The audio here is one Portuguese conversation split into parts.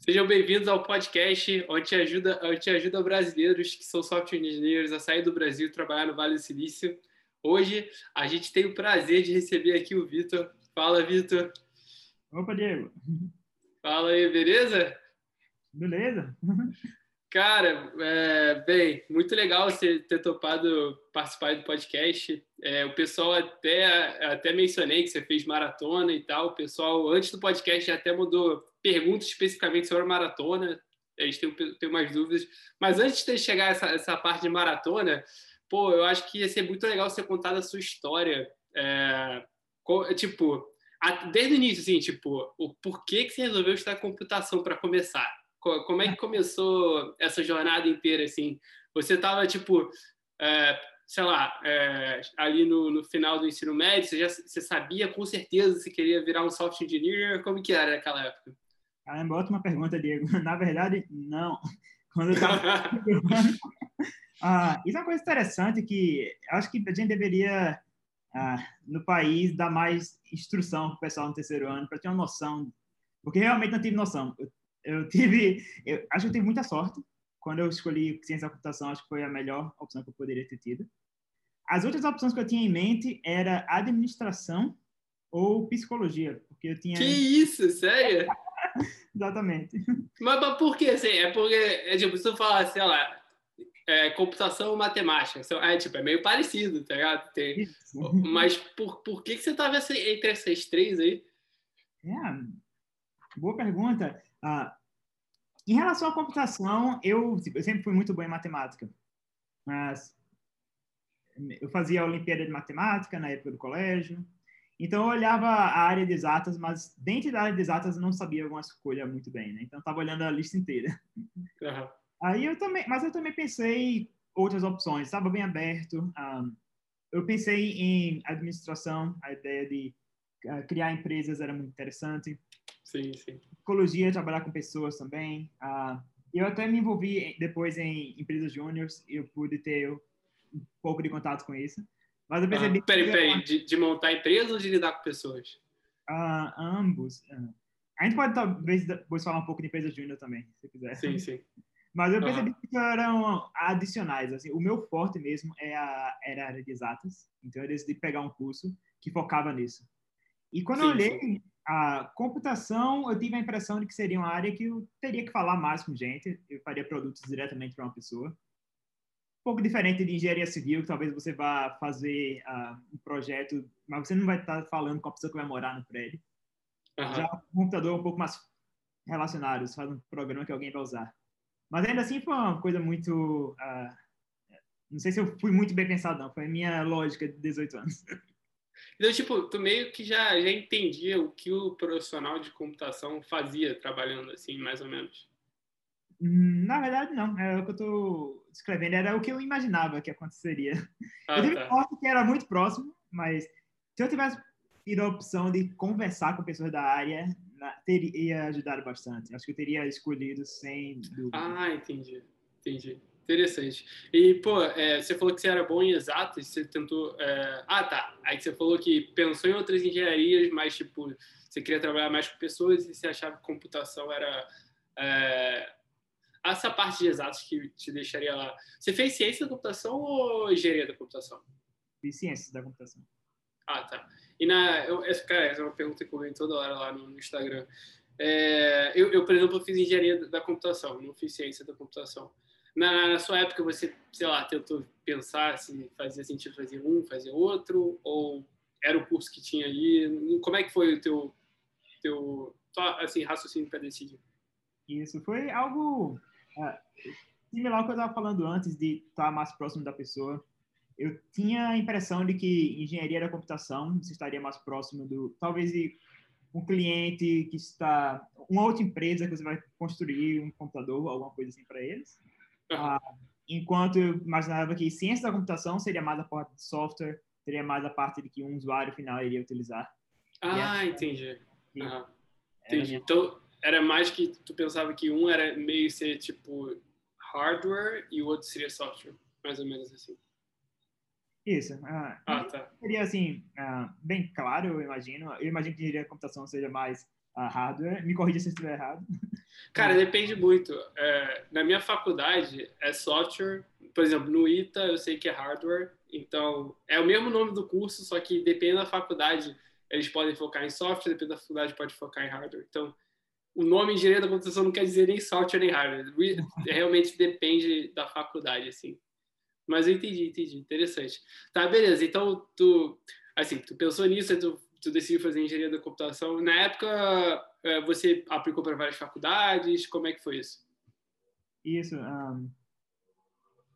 Sejam bem-vindos ao podcast onde te ajuda, onde te ajuda brasileiros que são software engineers a sair do Brasil e trabalhar no Vale do Silício. Hoje a gente tem o prazer de receber aqui o Vitor. Fala, Vitor. Opa, Diego. Fala aí, beleza? Beleza. Cara, é, bem, muito legal você ter topado participar do podcast. É, o pessoal até, até mencionei que você fez maratona e tal. O pessoal, antes do podcast, já até mandou perguntas especificamente sobre a maratona. A gente tem, tem umas dúvidas. Mas antes de chegar a essa, essa parte de maratona, pô, eu acho que ia ser muito legal você contar da sua história. É, tipo, desde o início, assim, tipo, o porquê que você resolveu estudar computação para começar? Como é que começou essa jornada inteira, assim? Você estava, tipo, é, sei lá, é, ali no, no, final do ensino médio, você já você sabia com certeza se queria virar um software engineer? Como que era naquela época? Caramba, ótima pergunta, Diego. Na verdade, não. Quando eu estava... ah, isso é uma coisa interessante que acho que a gente deveria, ah, no país, dar mais instrução para o pessoal no terceiro ano, para ter uma noção, porque realmente não tive noção. Eu eu tive, eu, acho que eu tive muita sorte. Quando eu escolhi ciência da computação, acho que foi a melhor opção que eu poderia ter tido. As outras opções que eu tinha em mente era administração ou psicologia, porque eu tinha. Que isso, sério? Exatamente. Mas, mas, por que assim? É porque, é, tipo, se tu falar, sei lá, é, computação ou matemática, é, tipo, é meio parecido, tá ligado? Tem, mas por, por que, que você tava entre essas três aí? É, boa pergunta. Ah, em relação à computação, eu, tipo, eu sempre fui muito bom em matemática, mas eu fazia a Olimpíada de Matemática na época do colégio, então eu olhava a área de exatas, mas dentro da área de exatas eu não sabia alguma escolha muito bem, né? Então eu estava olhando a lista inteira. Uhum. Aí eu também, mas eu também pensei outras opções, estava bem aberto. Um, ah, eu pensei em administração, a ideia de criar empresas era muito interessante. Sim, sim. Psicologia, trabalhar com pessoas também. Uh, eu até me envolvi depois em empresas júniores e eu pude ter um pouco de contato com isso. Mas eu percebi... Ah, peraí, peraí. De, de, montar empresas ou de lidar com pessoas? Uh, ambos. Uh, a gente pode talvez depois falar um pouco de empresas júnior também, se quiser. Sim, sim. Mas eu percebi uhum. que eram adicionais. Assim, o meu forte mesmo é a, era a área de exatas. Então eu decidi pegar um curso que focava nisso. E quando sim, eu olhei sim a computação, eu tive a impressão de que seria uma área que eu teria que falar mais com gente, eu faria produtos diretamente para uma pessoa. Um pouco diferente de engenharia civil, que talvez você vá fazer uh, um projeto, mas você não vai estar falando com a pessoa que vai morar no prédio. Uhum. Já o computador é um pouco mais relacionado, você faz um programa que alguém vai usar. Mas ainda assim foi uma coisa muito... Uh, não sei se eu fui muito bem pensado, não. Foi a minha lógica de 18 anos. Então, tipo, tu meio que já, já entendia o que o profissional de computação fazia trabalhando, assim, mais ou menos. Hum, na verdade, não. É o que eu estou descrevendo. Era o que eu imaginava que aconteceria. Ah, eu tive tá. sorte que era muito próximo, mas se eu tivesse tido a opção de conversar com pessoas da área, teria ajudado bastante. Acho que eu teria escolhido sem dúvida. Ah, entendi. Entendi. Interessante. E, pô, é, você falou que você era bom em exatas, você tentou. É... Ah, tá. Aí você falou que pensou em outras engenharias, mas, tipo, você queria trabalhar mais com pessoas e você achava que computação era. É... Essa parte de exatos que te deixaria lá. Você fez ciência da computação ou engenharia da computação? Fiz ciências da computação. Ah, tá. E na. Eu, essa, cara, essa é uma pergunta que eu vejo toda hora lá no, no Instagram. É, eu, eu, por exemplo, fiz engenharia da computação, não fiz ciência da computação na, na, sua época você, sei lá, tentou pensar se fazia sentido fazer um, fazer outro, ou era o curso que tinha ali? Como é que foi o teu, teu assim, raciocínio para decidir? Isso foi algo uh, similar ao que eu estava falando antes de estar mais próximo da pessoa. Eu tinha a impressão de que engenharia da computação você estaria mais próximo do, talvez de um cliente que está, uma outra empresa que você vai construir um computador, alguma coisa assim para eles. Ah, enquanto eu imaginava que ciência da computação seria mais a parte de software, seria mais a parte de que um usuário final iria utilizar. Ah, entendi. Uhum. Entendi. Então, era mais que tu pensava que um era meio ser tipo hardware e o outro seria software, mais ou menos assim. Isso. Uh, ah, tá. Seria assim, uh, bem claro, eu imagino. Eu imagino que a computação seja mais hardware. Me corrija se eu estiver errado. Cara, depende muito. É, na minha faculdade é software. Por exemplo, no ITA eu sei que é hardware. Então, é o mesmo nome do curso, só que depende da faculdade, eles podem focar em software, depende da faculdade, pode focar em hardware. Então, o nome engenharia da computação não quer dizer nem software nem hardware. Realmente depende da faculdade, assim. Mas eu entendi, entendi. Interessante. Tá, beleza. Então, tu, assim, tu pensou nisso, tu, tu decidiu fazer engenharia da computação. Na época, é, você aplicou para várias faculdades? Como é que foi isso? Isso. Um,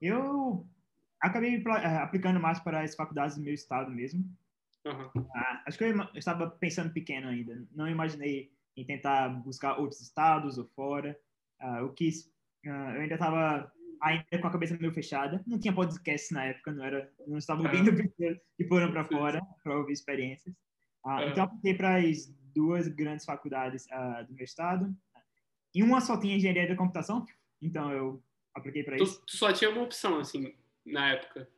eu acabei eh, aplicando mais para as faculdades do meu estado mesmo. Uhum. Ah, acho que eu, eu estava pensando pequeno ainda. Não imaginei em tentar buscar outros estados ou fora. Uh, eu quis, uh, eu ainda estava ainda com a cabeça meio fechada. Não tinha podcast na época, não era, não estava ouvindo uhum. e foram para fora para ouvir experiências. Uh, uhum. Então, apliquei para as duas grandes faculdades do meu estado. E uma só tinha engenharia da computação, então eu apliquei para isso. Tu só tinha uma opção, assim, na época?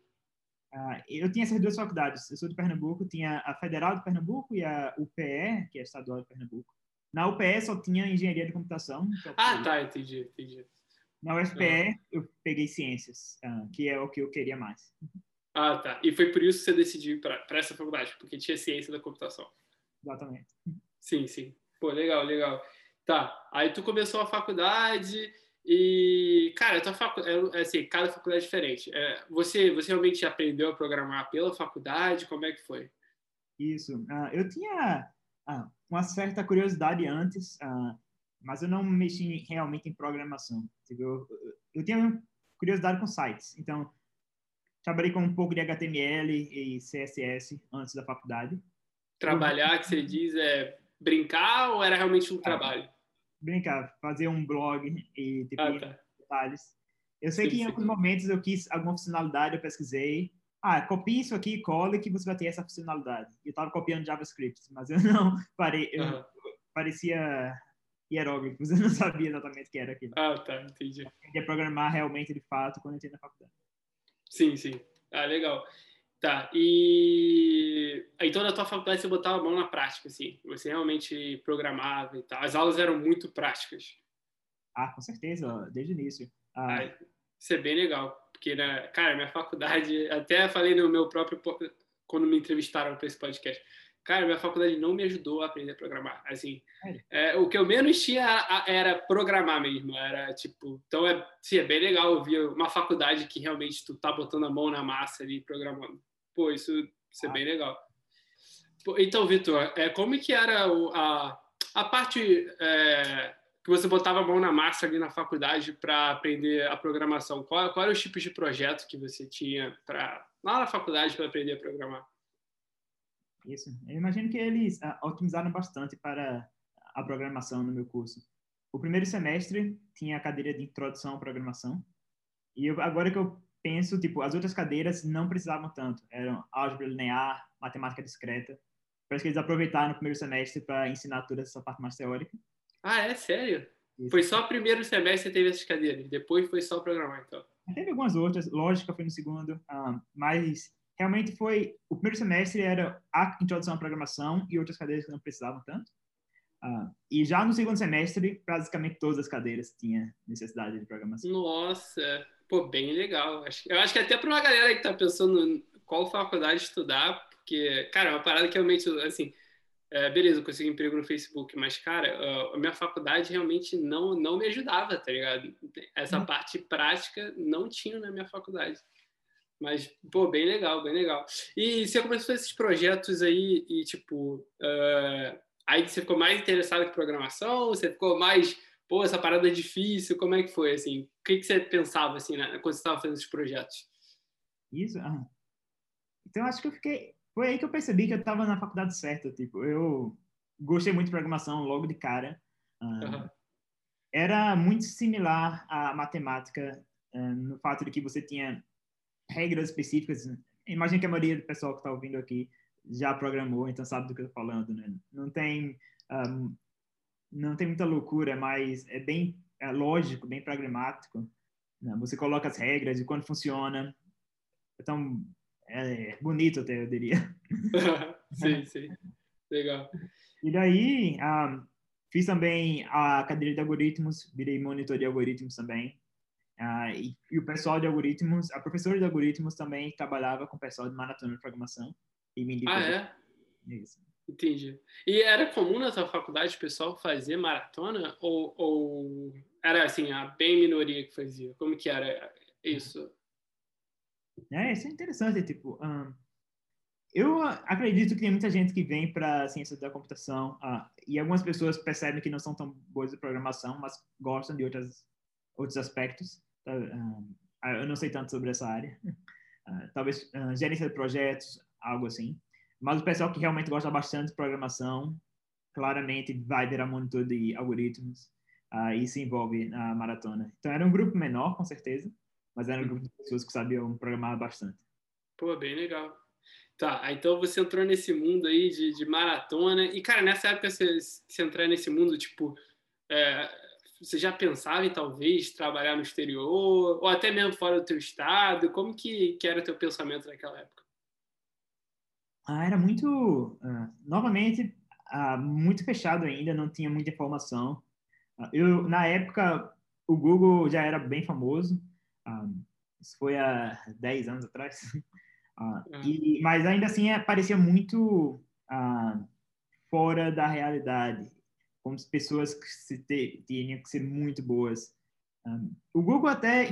Uh, eu tinha essas duas faculdades. Eu sou de Pernambuco, tinha a Federal de Pernambuco e a UPE, que é a Estadual de Pernambuco. Na UPE só tinha Engenharia de Computação. Ah, tá, entendi, entendi. Na UFPE ah. eu peguei Ciências, uh, que é o que eu queria mais. Ah, tá. E foi por isso que você decidiu ir para essa faculdade, porque tinha Ciência da Computação. Exatamente. Sim, sim. Pô, legal, legal. Tá, aí tu começou a faculdade e, cara, tua facu... é, assim, cada faculdade é diferente. É, você, você realmente aprendeu a programar pela faculdade? Como é que foi? Isso. Uh, eu tinha uh, uma certa curiosidade antes, uh, mas eu não mexi realmente em programação. Tipo, eu, eu tinha curiosidade com sites. Então, trabalhei com um pouco de HTML e CSS antes da faculdade. Trabalhar, que você diz, é brincar ou era realmente um trabalho? brincar, fazer um blog e tipo, ah, tá. detalhes. Eu sei sim, que em alguns momentos eu quis alguma funcionalidade, eu pesquisei. Ah, copie isso aqui e cole que você vai ter essa funcionalidade. Eu estava copiando JavaScript, mas eu não parei. Eu, uhum. Parecia hieróglifos, eu não sabia exatamente o que era aquilo. Ah, tá, entendi. Eu programar realmente, de fato, quando eu entrei na faculdade. Sim, sim. Ah, legal. Tá, e então na tua faculdade você botava a mão na prática, assim, você realmente programava e tal. As aulas eram muito práticas. Ah, com certeza, desde o início. Ah. Ah, isso é bem legal, porque, né, cara, minha faculdade, até falei no meu próprio, quando me entrevistaram para esse podcast, cara, minha faculdade não me ajudou a aprender a programar. Assim, é, o que eu menos tinha era programar mesmo. Era tipo, então é, sim, é bem legal ouvir uma faculdade que realmente tu tá botando a mão na massa ali programando. Pô, isso, isso é ah. bem legal. Então, Vitor, é, como que era a, a parte é, que você botava a mão na massa ali na faculdade para aprender a programação? Qual, qual eram os tipos de projeto que você tinha para lá na faculdade para aprender a programar? Isso. Eu imagino que eles uh, otimizaram bastante para a programação no meu curso. O primeiro semestre tinha a cadeira de introdução à programação. E eu, agora que eu penso, tipo, as outras cadeiras não precisavam tanto. Eram álgebra linear, matemática discreta. Parece que eles aproveitaram no primeiro semestre para ensinar toda essa parte mais teórica. Ah, é? Sério? Isso. Foi só o primeiro semestre que teve essas cadeiras. Depois foi só programar, então. Teve algumas outras. Lógica foi no segundo. Um, ah, mas realmente foi... O primeiro semestre era a introdução à programação e outras cadeiras que não precisavam tanto. Uh, e já no segundo semestre, praticamente todas as cadeiras tinham necessidade de programação. Nossa! Pô, bem legal. Eu acho que até para uma galera que está pensando qual faculdade estudar, porque, cara, é uma parada que realmente, assim, é, beleza, eu consegui emprego no Facebook, mas, cara, a minha faculdade realmente não, não me ajudava, tá ligado? Essa uhum. parte prática não tinha na minha faculdade. Mas, pô, bem legal, bem legal. E você começou esses projetos aí e, tipo, uh, aí você ficou mais interessado em programação? Você ficou mais pô, essa parada é difícil, como é que foi, assim? O que, que você pensava, assim, né, quando você estava fazendo esses projetos? Isso, ah. então acho que eu fiquei, foi aí que eu percebi que eu estava na faculdade certa, tipo, eu gostei muito de programação logo de cara, uhum. era muito similar à matemática, uh, no fato de que você tinha regras específicas, imagino que a maioria do pessoal que está ouvindo aqui já programou, então sabe do que eu estou falando, né? Não tem um, não tem muita loucura, mas é bem é lógico, bem pragmático. Né? Você coloca as regras e quando funciona. Então, é bonito até, eu diria. sim, sim. Legal. E daí, um, fiz também a cadeira de algoritmos, virei monitor de algoritmos também. Uh, e, e, o pessoal de algoritmos, a professora de algoritmos também trabalhava com o pessoal de maratona de programação. E me ah, é? Isso. Entendi. E era comum na sua faculdade o pessoal fazer maratona? Ou, ou era assim, a bem minoria que fazia? Como que era isso? É, isso é interessante. Tipo, um, eu acredito que tem muita gente que vem para ciência da computação uh, e algumas pessoas percebem que não são tão boas de programação, mas gostam de outras, outros aspectos. Uh, eu não sei tanto sobre essa área. Uh, talvez gerência de projetos, algo assim. Mas o pessoal que realmente gosta bastante de programação, claramente vai virar monitor de algoritmos e se envolve na maratona. Então era um grupo menor, com certeza, mas era um grupo de pessoas que sabiam programar bastante. Pô, bem legal. Tá, então você entrou nesse mundo aí de, de maratona. E, cara, nessa época você, você entrar nesse mundo, tipo, é, você já pensava em talvez trabalhar no exterior, ou até mesmo fora do teu estado? Como que, que era o teu pensamento naquela época? Ah, era muito, uh, novamente, uh, muito fechado ainda, não tinha muita informação. Uh, eu, na época, o Google já era bem famoso, isso foi há 10 anos atrás. Uh, e, mas ainda assim é, parecia muito fora da realidade, como pessoas que se te, tinham que ser muito boas. Um, o Google até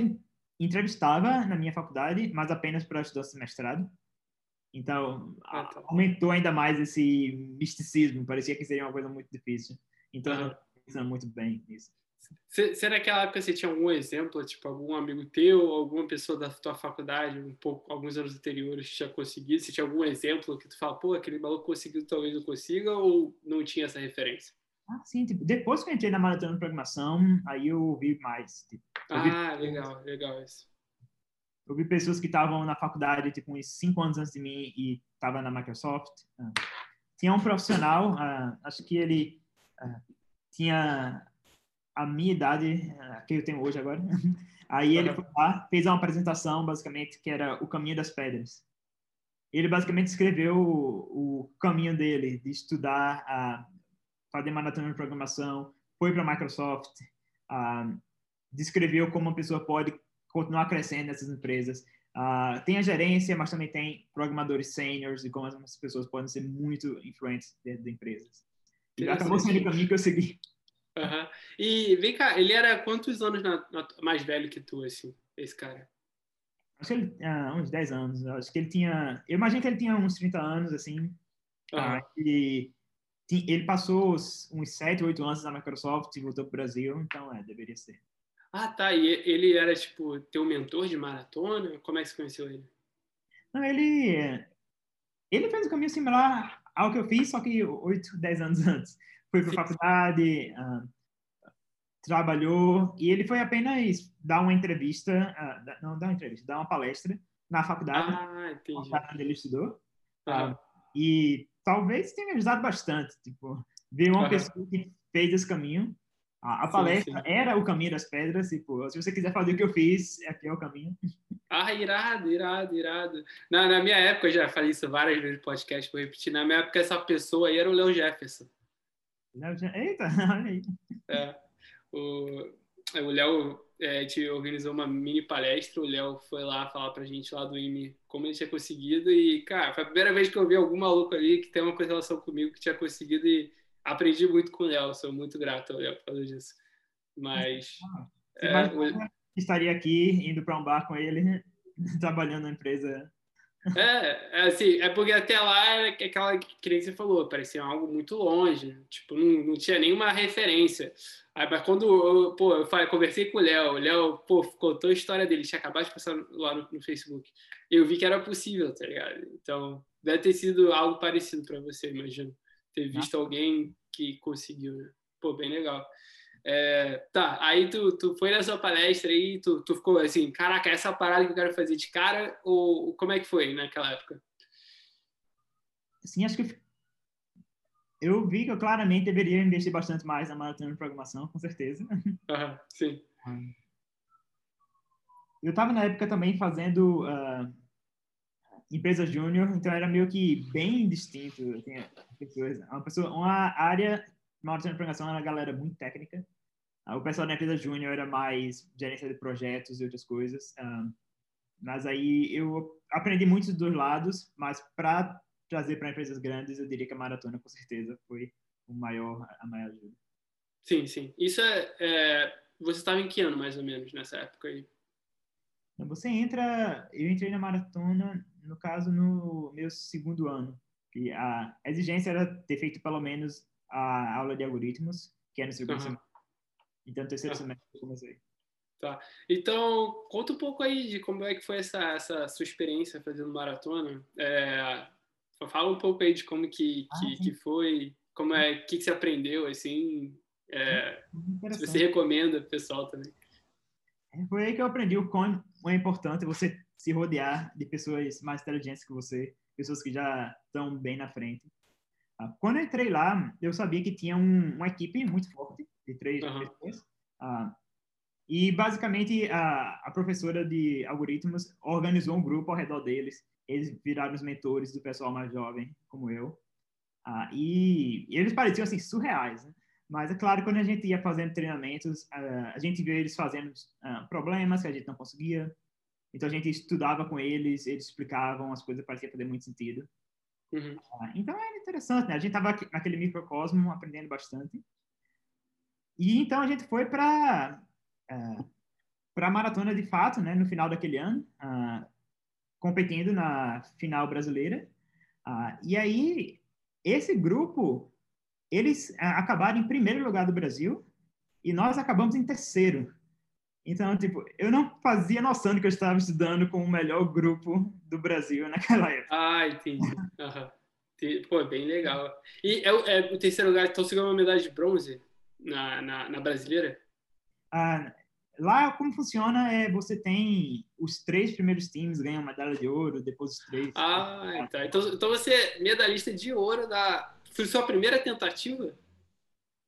entrevistava na minha faculdade, mas apenas para estudantes de mestrado. Então, aumentou ainda mais esse misticismo. Parecia que seria uma coisa muito difícil. Então, uhum. eu pensando muito bem nisso. Será naquela época você tinha algum exemplo, tipo algum amigo teu, alguma pessoa da tua faculdade, um pouco, alguns anos anteriores que tinha conseguido? Você tinha algum exemplo que tu fala, pô, aquele maluco conseguiu, talvez eu consiga, ou não tinha essa referência? Ah, sim, tipo, depois que eu entrei na maratona de programação, aí eu vi mais. Tipo, ah, legal, legal isso. Eu vi pessoas que estavam na faculdade, tipo, uns cinco anos antes de mim e estavam na Microsoft. Uh, tinha um profissional, uh, acho que ele uh, tinha a minha idade, que eu tenho hoje agora. Aí ele foi lá, fez uma apresentação, basicamente, que era o caminho das pedras. Ele basicamente escreveu o, o caminho dele, de estudar, a fazer maratona de programação, foi para a Microsoft, uh, descreveu como uma pessoa pode continuar crescendo nessas empresas. Uh, tem a gerência, mas também tem programadores seniors e como as pessoas podem ser muito influentes dentro de empresas. E acabou sendo o caminho que eu segui. Uhum. E vem cá, ele era quantos anos na, na, mais velho que tu, assim, esse cara? Acho que ele ah, uns 10 anos. Acho que ele tinha. Eu imagino que ele tinha uns 30 anos, assim. Uhum. Ah, e ele passou uns 7, 8 anos na Microsoft e voltou para o Brasil, então é, deveria ser. Ah, tá. E ele era, tipo, teu mentor de maratona? Como é que você conheceu ele? Não, ele. Ele fez um caminho similar ao que eu fiz, só que 8, 10 anos antes foi para a faculdade, uh, trabalhou, e ele foi apenas dar uma entrevista, uh, não dar uma entrevista, dar uma palestra na faculdade, ah, entendi. onde ele estudou, uhum. uh, e talvez tenha ajudado bastante, tipo, ver uma uhum. pessoa que fez esse caminho, a, a sim, palestra sim. era o caminho das pedras, tipo, se você quiser fazer o que eu fiz, aqui é o caminho. Ah, irado, irado, irado. Na, na minha época, eu já falei isso várias vezes no podcast, vou repetir, na minha época essa pessoa aí era o Léo Jefferson. Eita, olha aí. É, o, é, o Léo, é, a gente organizou uma mini palestra, o Léo foi lá falar pra gente lá do IME como ele tinha conseguido e, cara, foi a primeira vez que eu vi algum maluco ali que tem uma correlação comigo que tinha conseguido e aprendi muito com o Léo, sou muito grato ao Léo por causa disso. Mas... Ah, é, o... estaria aqui indo para um bar com ele, trabalhando na empresa é, assim, é porque até lá era aquela que nem você falou, parecia algo muito longe, tipo, não, não tinha nenhuma referência. Aí, mas quando eu, pô, eu falei, conversei com o Léo, o Léo, pô, contou a história dele, tinha acabado de passar lá no, no, Facebook. Eu vi que era possível, tá ligado? Então, deve ter sido algo parecido para você, imagino. Ter visto ah. alguém que conseguiu, né? Pô, bem legal. É, tá, aí tu, tu foi na sua palestra e tu, tu ficou assim, caraca, essa parada que eu quero fazer de cara, ou como é que foi naquela época? Sim, acho que eu vi que eu claramente deveria investir bastante mais na maratona de programação, com certeza. Uhum, sim. Eu estava na época também fazendo uh, empresa júnior, então era meio que bem distinto. Pessoas, uma pessoa, uma área maratona de preparação era uma galera muito técnica. Uh, o pessoal da empresa júnior era mais gerência de projetos e outras coisas. Mas aí eu aprendi muito dos dois lados, mas para trazer para empresas grandes, eu diria que a maratona, com certeza, foi o maior, a maior ajuda. Sim, sim. Isso é, é... Você estava em que ano, mais ou menos, nessa época aí? Você entra... Eu entrei na maratona, no caso, no meu segundo ano. E a exigência era ter feito pelo menos a aula de algoritmos, que é no segundo uhum. semestre. Então, no terceiro uhum. semestre eu comecei. Tá. Então, conta um pouco aí de como é que foi essa, essa sua experiência fazendo maratona. É, fala um pouco aí de como que, ah, que, que, foi, como é, o que, que você aprendeu, assim, é, se você recomenda pro pessoal também. É, foi aí que eu aprendi o quão é importante você se rodear de pessoas mais inteligentes que você, pessoas que já estão bem na frente. Ah, quando eu entrei lá, eu sabia que tinha um, uma equipe muito forte, de três uhum. pessoas. Uh, e, basicamente, a, a professora de algoritmos organizou um grupo ao redor deles. Eles viraram os mentores do pessoal mais jovem, como eu. Uh, e, e, eles pareciam, assim, surreais, né? Mas, é claro, quando a gente ia fazendo treinamentos, uh, a gente via eles fazendo problemas que a gente não conseguia. Então, a gente estudava com eles, eles explicavam, as coisas pareciam fazer muito sentido. Uhum. então, era interessante, né? A gente estava naquele microcosmo aprendendo bastante. E então a gente foi para uh, para a maratona de fato, né, no final daquele ano, uh, competindo na final brasileira. Uh, e aí esse grupo eles acabaram em primeiro lugar do Brasil e nós acabamos em terceiro. Então, tipo, eu não fazia noção de que eu estava estudando com o melhor grupo do Brasil naquela época. Ah, entendi. Uhum. Pô, bem legal. E é, é, o terceiro lugar, então você ganhou uma medalha de bronze? na, na, na brasileira? Ah, lá, como funciona, é você tem os três primeiros times ganham medalha de ouro, depois os três. Ah, tá. Então, então você é medalhista de ouro da. Foi sua primeira tentativa?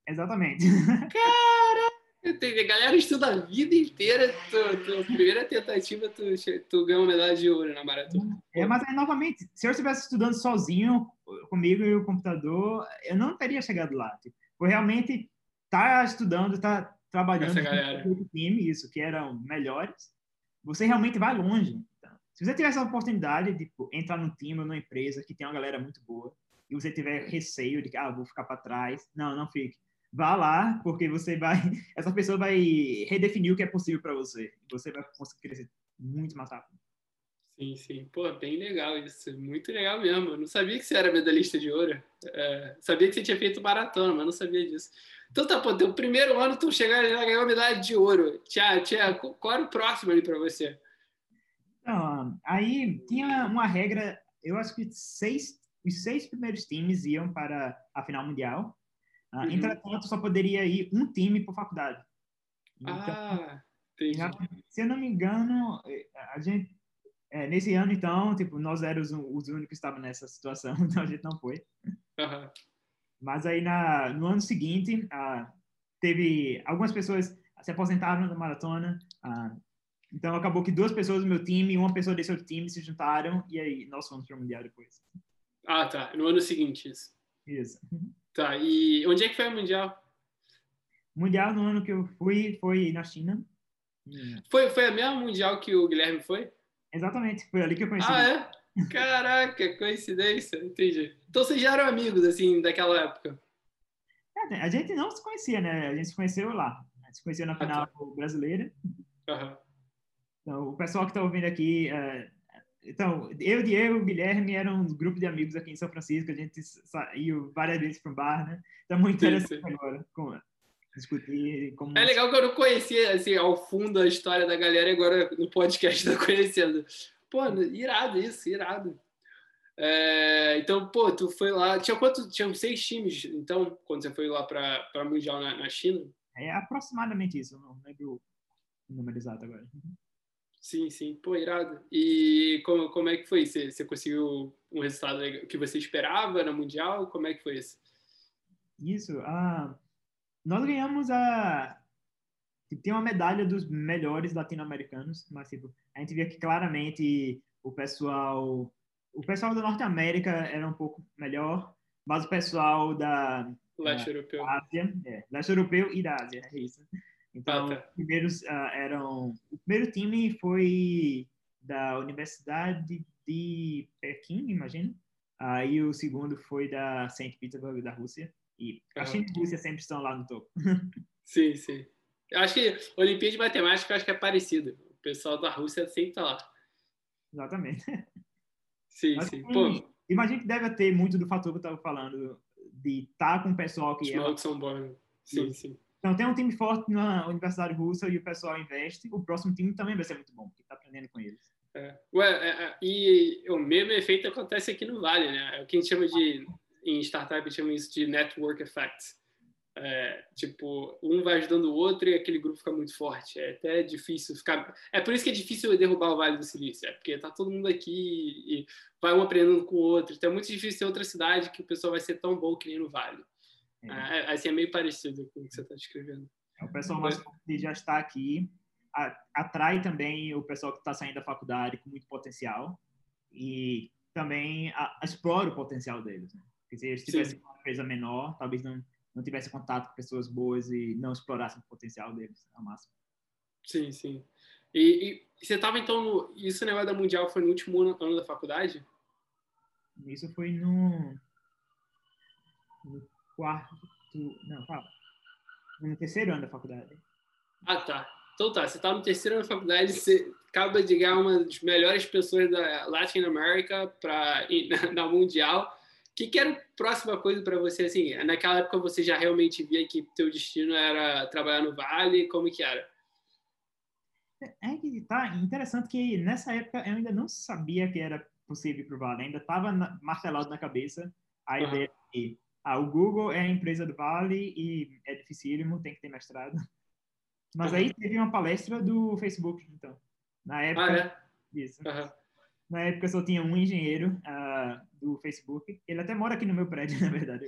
Exatamente. Cara! A galera estuda a vida inteira, tu, tu, primeira tentativa, tu, tu ganhou uma medalha de ouro na maratona. É, mas aí, novamente, se eu estivesse estudando sozinho, comigo e o computador, eu não teria chegado lá. Tipo, realmente tá estudando, tá trabalhando com time, isso, que eram melhores, você realmente vai longe. Então, se você tiver essa oportunidade de tipo, entrar num time ou numa empresa que tem uma galera muito boa, e você tiver receio de que, ah, vou ficar para trás, não, não fique. Vá lá, porque você vai, essa pessoa vai redefinir o que é possível para você. Você vai conseguir crescer muito mais rápido. Sim, sim. Pô, bem legal isso. Muito legal mesmo. Eu não sabia que você era medalhista de ouro. É, sabia que você tinha feito maratona, mas não sabia disso. Então tá, pô, teu primeiro ano tu chegar já ganhou medalha de ouro. Tia, tia, qual era o próximo ali para você? Não, aí tinha uma regra, eu acho que seis, os seis primeiros times iam para a final mundial. Ah, uhum. Entretanto, só poderia ir um time por faculdade. Então, ah. Já, se eu não me engano, a gente é, nesse ano, então, tipo, nós éramos os únicos que estavam nessa situação, então a gente não foi. Uhum. Mas aí na, no ano seguinte, ah, teve algumas pessoas se aposentaram da maratona. Ah, então acabou que duas pessoas do meu time e uma pessoa desse outro time se juntaram e aí nós fomos para o Mundial depois. Ah, tá. No ano seguinte, isso. Isso. Tá. E onde é que foi o Mundial? Mundial no ano que eu fui foi na China. Foi, foi a mesma Mundial que o Guilherme foi? Exatamente. Foi ali que eu conheci. Ah, é? Caraca, coincidência, entendi. Então vocês já eram amigos, assim, daquela época? É, a gente não se conhecia, né? A gente se conheceu lá. A gente se conheceu na final ah, tá. brasileira. Uhum. Então, o pessoal que está ouvindo aqui... Uh, então, eu, Diego e Guilherme eram um grupo de amigos aqui em São Francisco. A gente saiu várias vezes para um bar, né? Está muito interessante sim, agora com, discutir como... É legal que eu não conhecia, assim, ao fundo a história da galera e agora no podcast estou conhecendo. Pô, irado isso, irado. É, então, pô, tu foi lá. Tinha quanto? Tinham seis times, então, quando você foi lá para Mundial na, na, China? É aproximadamente isso, não lembro o número exato agora. Sim, sim, pô, irado. E como, como é que foi? Você, você conseguiu um resultado que você esperava no Mundial? Como é que foi isso? Isso, ah, nós ganhamos a. Tem uma medalha dos melhores latino-americanos, mas tipo, a gente via que claramente o pessoal o pessoal da Norte América era um pouco melhor, mas o pessoal da leste europeu, Ásia, é, leste europeu e da Ásia, é isso. Então, ah, tá. primeiros uh, eram o primeiro time foi da Universidade de Pequim, imagino. Aí uh, o segundo foi da Saint Petersburg da Rússia. E a China e a Rússia sempre estão lá no topo. sim, sim. Eu acho que Olimpíada de Matemática acho que é parecido. O pessoal da Rússia sempre está lá. Exatamente. Sim, Mas, sim. Pô, imagino que deve ter muito do fator que eu estava falando, de estar tá com o pessoal que Os é. são bons. Sim, sim. Então tem um time forte na Universidade Russa e o pessoal investe. O próximo time também vai ser muito bom, porque está aprendendo com eles. É. Ué, é, é, e o mesmo efeito acontece aqui no Vale, né? É o que a gente chama de, em startup, chama isso de network effect. É, tipo, um vai ajudando o outro e aquele grupo fica muito forte. É até difícil ficar. É por isso que é difícil derrubar o Vale do Silício, é porque tá todo mundo aqui e vai um aprendendo com o outro. Então é muito difícil ter outra cidade que o pessoal vai ser tão bom que nem no Vale. É. é assim é meio parecido com o que você está descrevendo. É, o pessoal mais que já está aqui atrai também o pessoal que está saindo da faculdade com muito potencial e também a, explora o potencial deles. Né? Porque se eles tivessem uma empresa menor, talvez não não tivesse contato com pessoas boas e não explorasse o potencial deles ao máximo. Sim, sim. E, e você estava então no, isso negócio da mundial foi no último ano, ano da faculdade? Isso foi no, no quarto, não, fala, no terceiro ano da faculdade. Ah, tá. Então tá, você está no terceiro ano da faculdade, você acaba de ganhar uma das melhores pessoas da Latin America para na, mundial o que, que era a próxima coisa para você? Assim, naquela época você já realmente via que teu destino era trabalhar no Vale? Como que era? É que tá interessante que nessa época eu ainda não sabia que era possível ir para o Vale. Ainda estava martelado na cabeça a uhum. ideia de ah, o Google é a empresa do Vale e é dificílimo, tem que ter mestrado. Mas aí teve uma palestra do Facebook, então. Na época. Ah, é? Isso. Uhum. Na época só tinha um engenheiro uh, do Facebook. Ele até mora aqui no meu prédio, na verdade.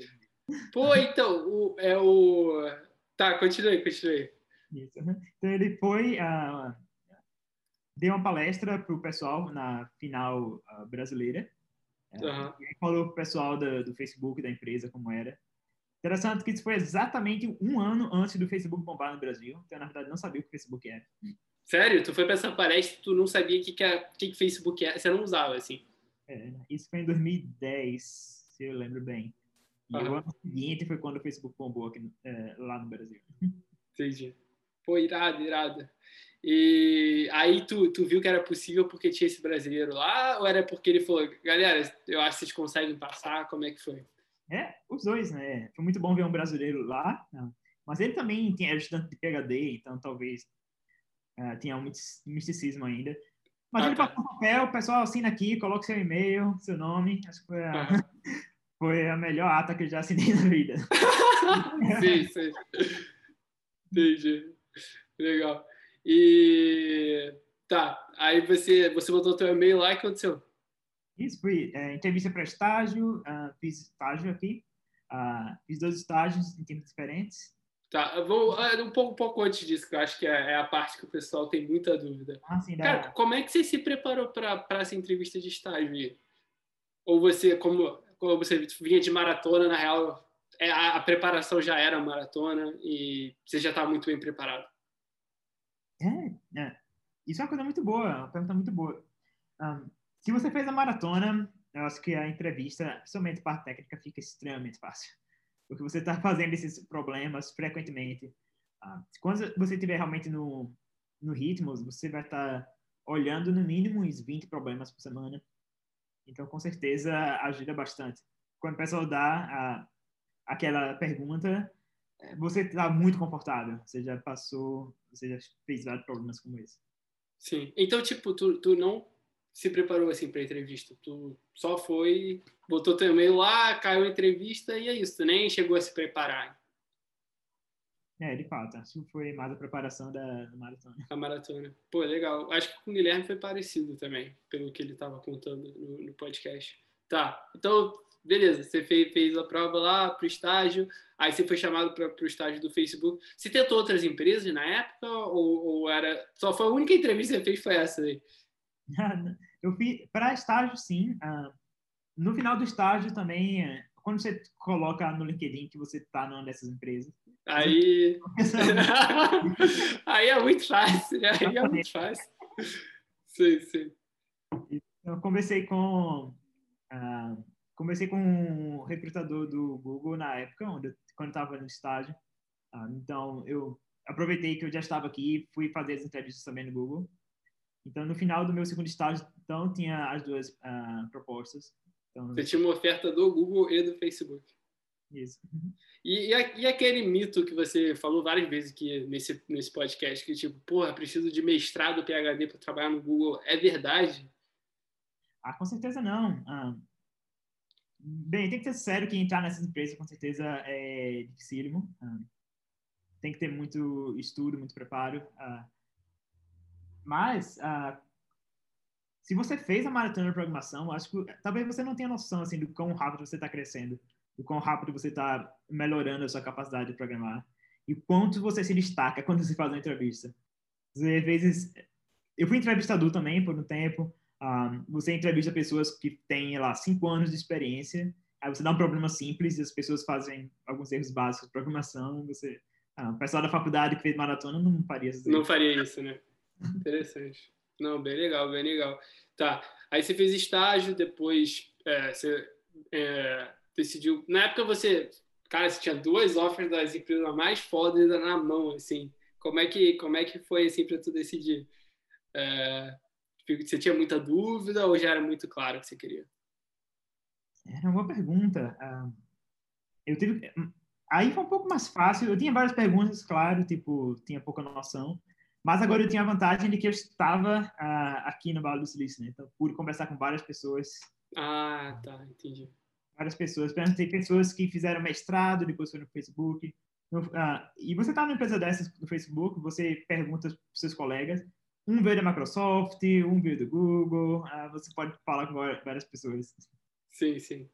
Pô, então, o, é o. Tá, continue, continue. Isso. Então ele foi. Uh, deu uma palestra para o pessoal na final uh, brasileira. Uhum. E falou para o pessoal do, do Facebook, da empresa, como era. Interessante que isso foi exatamente um ano antes do Facebook bombar no Brasil. Então, na verdade, não sabia o que o Facebook era. Sério? Tu foi para essa palestra tu não sabia o que, que, que, que Facebook é? Você não usava, assim? É, isso foi em 2010, se eu lembro bem. E uhum. o ano seguinte foi quando o Facebook bombou aqui, é, lá no Brasil. Entendi. Pô, irado, irado. E aí tu, tu viu que era possível porque tinha esse brasileiro lá? Ou era porque ele falou, galera, eu acho que vocês conseguem passar? Como é que foi? É, os dois, né? Foi muito bom ver um brasileiro lá. Mas ele também tinha, estudante de PHD, então talvez Uh, tinha um misticismo ainda. Mas ah, ele tá. passou um papel, o pessoal assina aqui, coloca seu e-mail, seu nome. Acho que foi a, foi a melhor ata que eu já assinei na vida. sim, sim. Entendi. Legal. E tá, aí você, você botou teu e-mail lá e aconteceu? Isso, fui é, entrevista para estágio, uh, fiz estágio aqui, uh, fiz dois estágios em tempos diferentes. Tá, vou ah, um pouco, um pouco antes disso, que eu acho que é, é a parte que o pessoal tem muita dúvida. Ah, sim, Cara, como é que você se preparou para essa entrevista de estágio? Ou você, como, como você vinha de maratona, na real, a, a preparação já era maratona e você já estava muito bem preparado? É, é, isso é uma coisa muito boa, uma pergunta muito boa. Um, se você fez a maratona, eu acho que a entrevista, principalmente parte técnica, fica extremamente fácil porque você está fazendo esses problemas frequentemente. Quando você estiver realmente no, no ritmo, você vai estar tá olhando no mínimo uns 20 problemas por semana. Então, com certeza, ajuda bastante. Quando o pessoal dá a, aquela pergunta, é, você está muito confortável. Você já passou, você já fez vários problemas como esse. Sim. Então, tipo, tu, tu não se preparou assim para a entrevista? Tu só foi, botou teu e-mail lá, caiu a entrevista e é isso, tu nem chegou a se preparar. É, de fato, acho que foi mais a preparação da, da maratona. A maratona. Pô, legal. Acho que com o Guilherme foi parecido também, pelo que ele estava contando no, no, podcast. Tá, então, beleza, você fez, fez a prova lá pro estágio, aí você foi chamado para o estágio do Facebook. Você tentou outras empresas na época ou, ou, era. Só foi a única entrevista que você fez foi essa aí? eu fiz para estágio, sim. Uh, no final do estágio também, uh, quando você coloca no LinkedIn que você está numa dessas empresas. Aí. aí é muito fácil, né? Aí é muito fácil. Sim, sim. Eu conversei com. Uh, conversei com um recrutador do Google na época, onde, quando estava no estágio. Uh, então, eu aproveitei que eu já estava aqui e fui fazer as entrevistas também no Google. Então, no final do meu segundo estágio, então, tinha as duas uh, propostas. Então, Você tinha uma oferta do Google e do Facebook. Isso. E, e, e, aquele mito que você falou várias vezes aqui nesse, nesse podcast, que tipo, porra, preciso de mestrado PHD para trabalhar no Google, é verdade? Ah, com certeza não. Ah, bem, tem que ser sério que entrar nessas empresas com certeza é dificílimo. Ah, tem que ter muito estudo, muito preparo. Ah, mas, ah, se você fez a maratona de programação, acho que talvez você não tenha noção assim do quão rápido você está crescendo, do quão rápido você está melhorando a sua capacidade de programar e quanto você se destaca quando você faz uma entrevista. Às vezes, eu fui entrevistador também por um tempo. Um, você entrevista pessoas que têm lá cinco anos de experiência. Aí você dá um problema simples e as pessoas fazem alguns erros básicos de programação. Você, ah, o pessoal da faculdade que fez maratona não faria isso. Não faria isso, né? Interessante. Não, bem legal, bem legal. Tá. Aí você fez estágio, depois é, você é, decidiu. Na época você, cara, você tinha duas offers das empresas mais fodas na mão, assim. Como é que, como é que foi assim para tu decidir? É, você tinha muita dúvida ou já era muito claro o que você queria? Era uma boa pergunta. Uh, eu tive, aí foi um pouco mais fácil. Eu tinha várias perguntas, claro, tipo tinha pouca noção. Mas agora eu tinha a vantagem de que eu estava uh, aqui no Vale do Silício, né? Então, pude conversar com várias pessoas. Ah, tá, entendi. Várias pessoas. Tem pessoas que fizeram mestrado, depois foi no Facebook. No, uh, e você está numa empresa dessas no Facebook, você pergunta para seus colegas. Um veio da Microsoft, um veio do Google. Uh, você pode falar com várias pessoas. Sim, sim.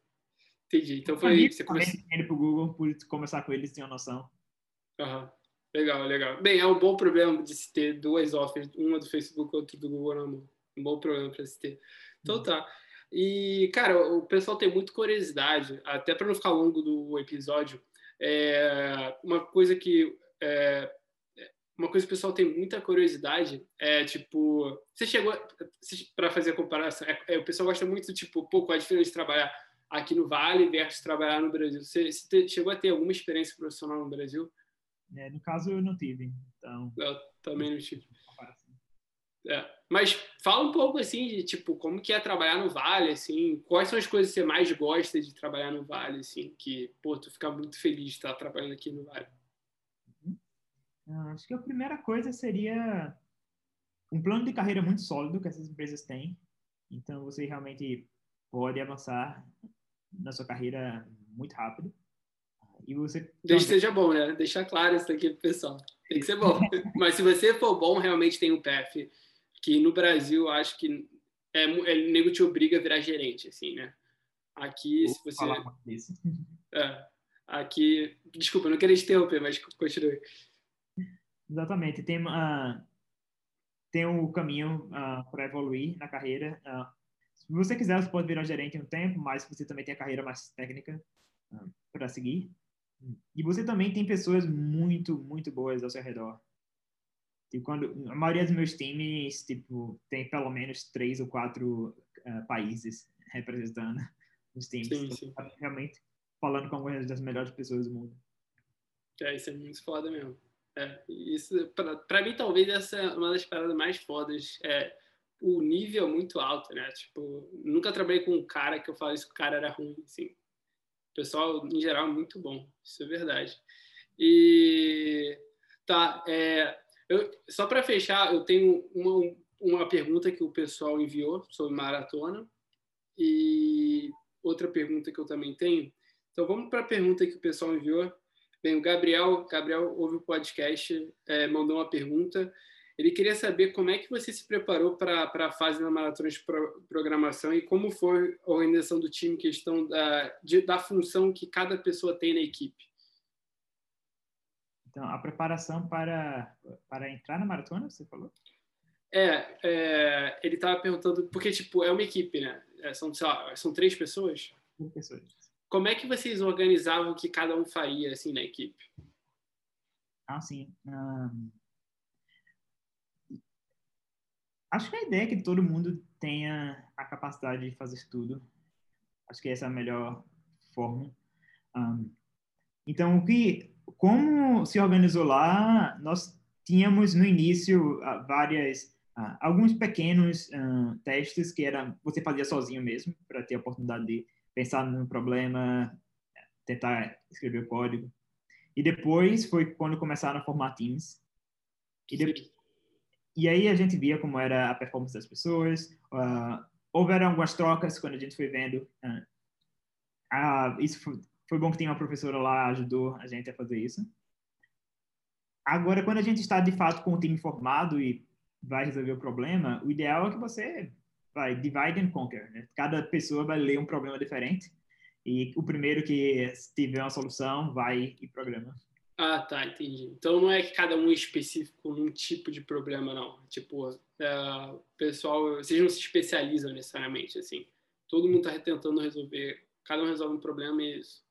Entendi. Então foi. Você começou indo para o Google, pude conversar com eles, tinha noção. Aham. Uhum. Legal, legal. Bem, é um bom problema de se ter duas offers, uma do Facebook e outra do Google na mão. Um bom problema para se ter. Então uhum. tá. E, cara, o pessoal tem muita curiosidade, até para não ficar longo do episódio, é uma coisa que. É, uma coisa que o pessoal tem muita curiosidade é tipo. Você chegou. Para fazer a comparação, é, é, o pessoal gosta muito, tipo, pô, qual a diferença de trabalhar aqui no Vale versus trabalhar no Brasil? Você, você chegou a ter alguma experiência profissional no Brasil? É, no caso, eu não tive. Então... Eu também não tive. É. Mas fala um pouco assim de tipo como que é trabalhar no Vale, assim, quais são as coisas que você mais gosta de trabalhar no Vale, assim, que pô, tu fica muito feliz de estar trabalhando aqui no Vale. Ah, acho que a primeira coisa seria um plano de carreira muito sólido que essas empresas têm. Então você realmente pode avançar na sua carreira muito rápido. E você. Desde que seja bom, né? Deixar claro isso aqui pro pessoal. Tem que ser bom. Mas se você for bom, realmente tem um PF. Que no Brasil, acho que é, é, nego te obriga a virar gerente, assim, né? Aqui, Vou se você. Falar. É, aqui. Desculpa, não queria te interromper, mas continue. Exatamente. Tem, uh, tem um caminho uh, ah, para evoluir na carreira. Uh, se você quiser, você pode virar gerente um tempo, mas você também tem a carreira mais técnica para seguir. E você também tem pessoas muito, muito boas ao seu redor. Tipo, quando a maioria dos meus times, tipo, tem pelo menos três ou quatro países representando os times. Sim, sim. Realmente falando com algumas das melhores pessoas do mundo. É, isso é muito foda mesmo. É, isso, para mim, talvez essa é uma das paradas mais fodas. É o nível muito alto, né? Tipo, nunca trabalhei com um cara que eu falo isso que o cara era ruim, assim. O pessoal, em geral, é muito bom. Isso é verdade. E tá, é, eu, só para fechar, eu tenho uma, uma pergunta que o pessoal enviou sobre maratona e outra pergunta que eu também tenho. Então vamos para a pergunta que o pessoal enviou. Bem, o Gabriel, Gabriel ouve o podcast, é, mandou uma pergunta. Ele queria saber como é que você se preparou para a fase da maratona de pro, programação e como foi a organização do time, questão da, de, da função que cada pessoa tem na equipe. Então, a preparação para, para entrar na maratona, você falou? É, é ele estava perguntando, porque, tipo, é uma equipe, né? É, são, lá, são três pessoas? Três pessoas. Como é que vocês organizavam o que cada um faria assim na equipe? Ah, sim. Um... Acho que a ideia é que todo mundo tenha a capacidade de fazer tudo. Acho que essa é a melhor forma. Um, então, o que, como se organizou lá, nós tínhamos no início uh, várias, uh, alguns pequenos uh, testes que era você fazia sozinho mesmo para ter a oportunidade de pensar no problema, tentar escrever o código. E depois foi quando começaram a formar teams. E depois, e aí a gente via como era a performance das pessoas. Uh, houveram algumas trocas quando a gente foi vendo. Uh, uh, isso foi, foi, bom que tinha uma professora lá ajudou a gente a fazer isso. Agora, quando a gente está de fato com o time formado e vai resolver o problema, o ideal é que você vai divide and conquer. Né? Cada pessoa vai ler um problema diferente e o primeiro que tiver uma solução vai e programa. Ah, tá, entendi. Então não é que cada um é específico num tipo de problema, não. Tipo, é, pessoal, vocês não se especializam necessariamente, assim. Todo mundo está tentando resolver, cada um resolve um problema e é isso.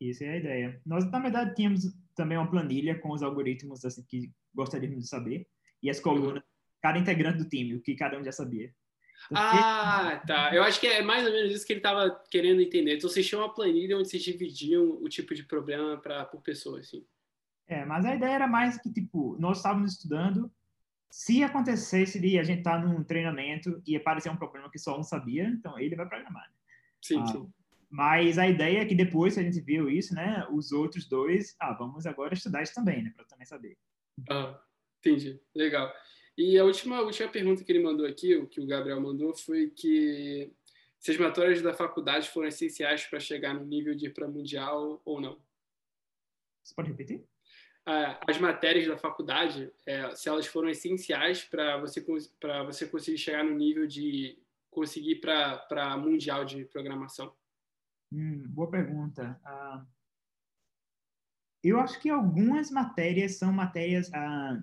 Isso é a ideia. Nós, na verdade, tínhamos também uma planilha com os algoritmos assim, que gostaríamos de saber e as colunas, cada integrante do time, o que cada um já sabia. Ah, tá. Eu acho que é mais ou menos isso que ele estava querendo entender. Então, vocês tinham uma planilha onde vocês dividiam o tipo de problema para por pessoa, assim. É, mas a ideia era mais que, tipo, nós estávamos estudando, se acontecesse de a gente estar tá num treinamento e aparecer um problema que só um sabia, então ele vai programar. Né? Sim, ah, sim. Mas a ideia é que depois que a gente viu isso, né, os outros dois, ah, vamos agora estudar isso também, né, para também saber. Ah, entendi. Legal. E a última, a última pergunta que ele mandou aqui, o que o Gabriel mandou, foi que se as matérias da faculdade foram essenciais para chegar no nível de ir para mundial ou não. Você pode repetir? as matérias da faculdade, é, se elas foram essenciais para você para você conseguir chegar no nível de conseguir para mundial de programação. Hum, boa pergunta. Uh, eu acho que algumas matérias são matérias uh,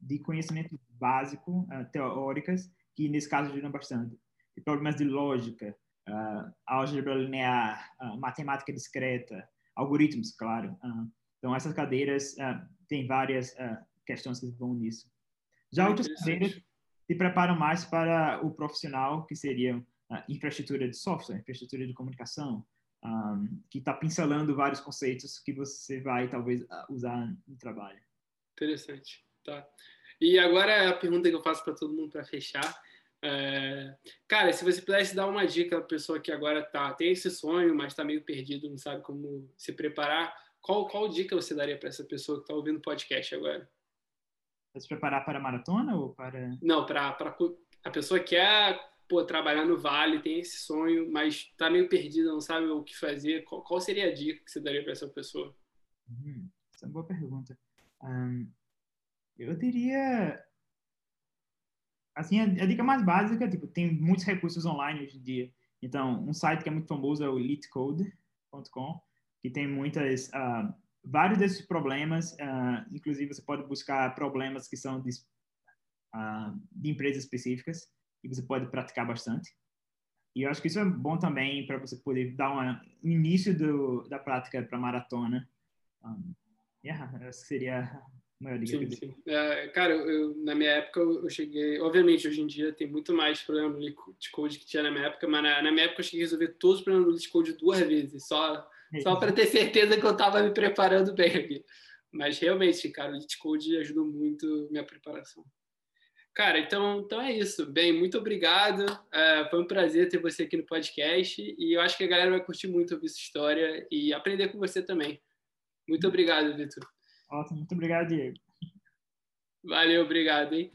de conhecimento básico, uh, teóricas, que nesse caso ajudam bastante. E problemas de lógica, uh, álgebra linear, uh, matemática discreta, algoritmos, claro. então, essas cadeiras têm várias questões que vão nisso. Já outras cadeiras se preparam mais para o profissional, que seria infraestrutura de software, infraestrutura de comunicação, um, que está pincelando vários conceitos que você vai, talvez, usar no trabalho. Interessante. Tá. E agora é a pergunta que eu faço para todo mundo para fechar. É, cara, se você pudesse dar uma dica para a pessoa que agora tá, tem esse sonho, mas está meio perdido, não sabe como se preparar, qual, qual dica você daria para essa pessoa que está ouvindo o podcast agora? Para se preparar para a maratona ou para. Não, para a pessoa que quer pô, trabalhar no Vale, tem esse sonho, mas está meio perdida, não sabe o que fazer. Qual, qual seria a dica que você daria para essa pessoa? Hum, essa é uma boa pergunta. Um, eu diria. Assim, a, dica mais básica, tipo, tem muitos recursos online hoje em dia. Então, um site que é muito famoso é o elitecode.com, que tem muitas. Uh, vários desses problemas, uh, inclusive você pode buscar problemas que são de, uh, de empresas específicas, e você pode praticar bastante. E eu acho que isso é bom também para você poder dar um início do, da prática para maratona. Um, yeah, seria sim, sim. É, cara, eu, na minha época eu cheguei. Obviamente, hoje em dia tem muito mais problema de code que tinha na minha época, mas na, na, minha época eu cheguei a resolver todos os problemas no code duas vezes, só, só para ter certeza que eu estava me preparando bem aqui. Mas realmente, cara, o Lead Code ajudou muito minha preparação. Cara, então, então é isso. Bem, muito obrigado. É, foi um prazer ter você aqui no podcast e eu acho que a galera vai curtir muito ouvir sua história e aprender com você também. Muito obrigado, Vitor. Ótimo, muito obrigado, Diego. Valeu, obrigado, hein?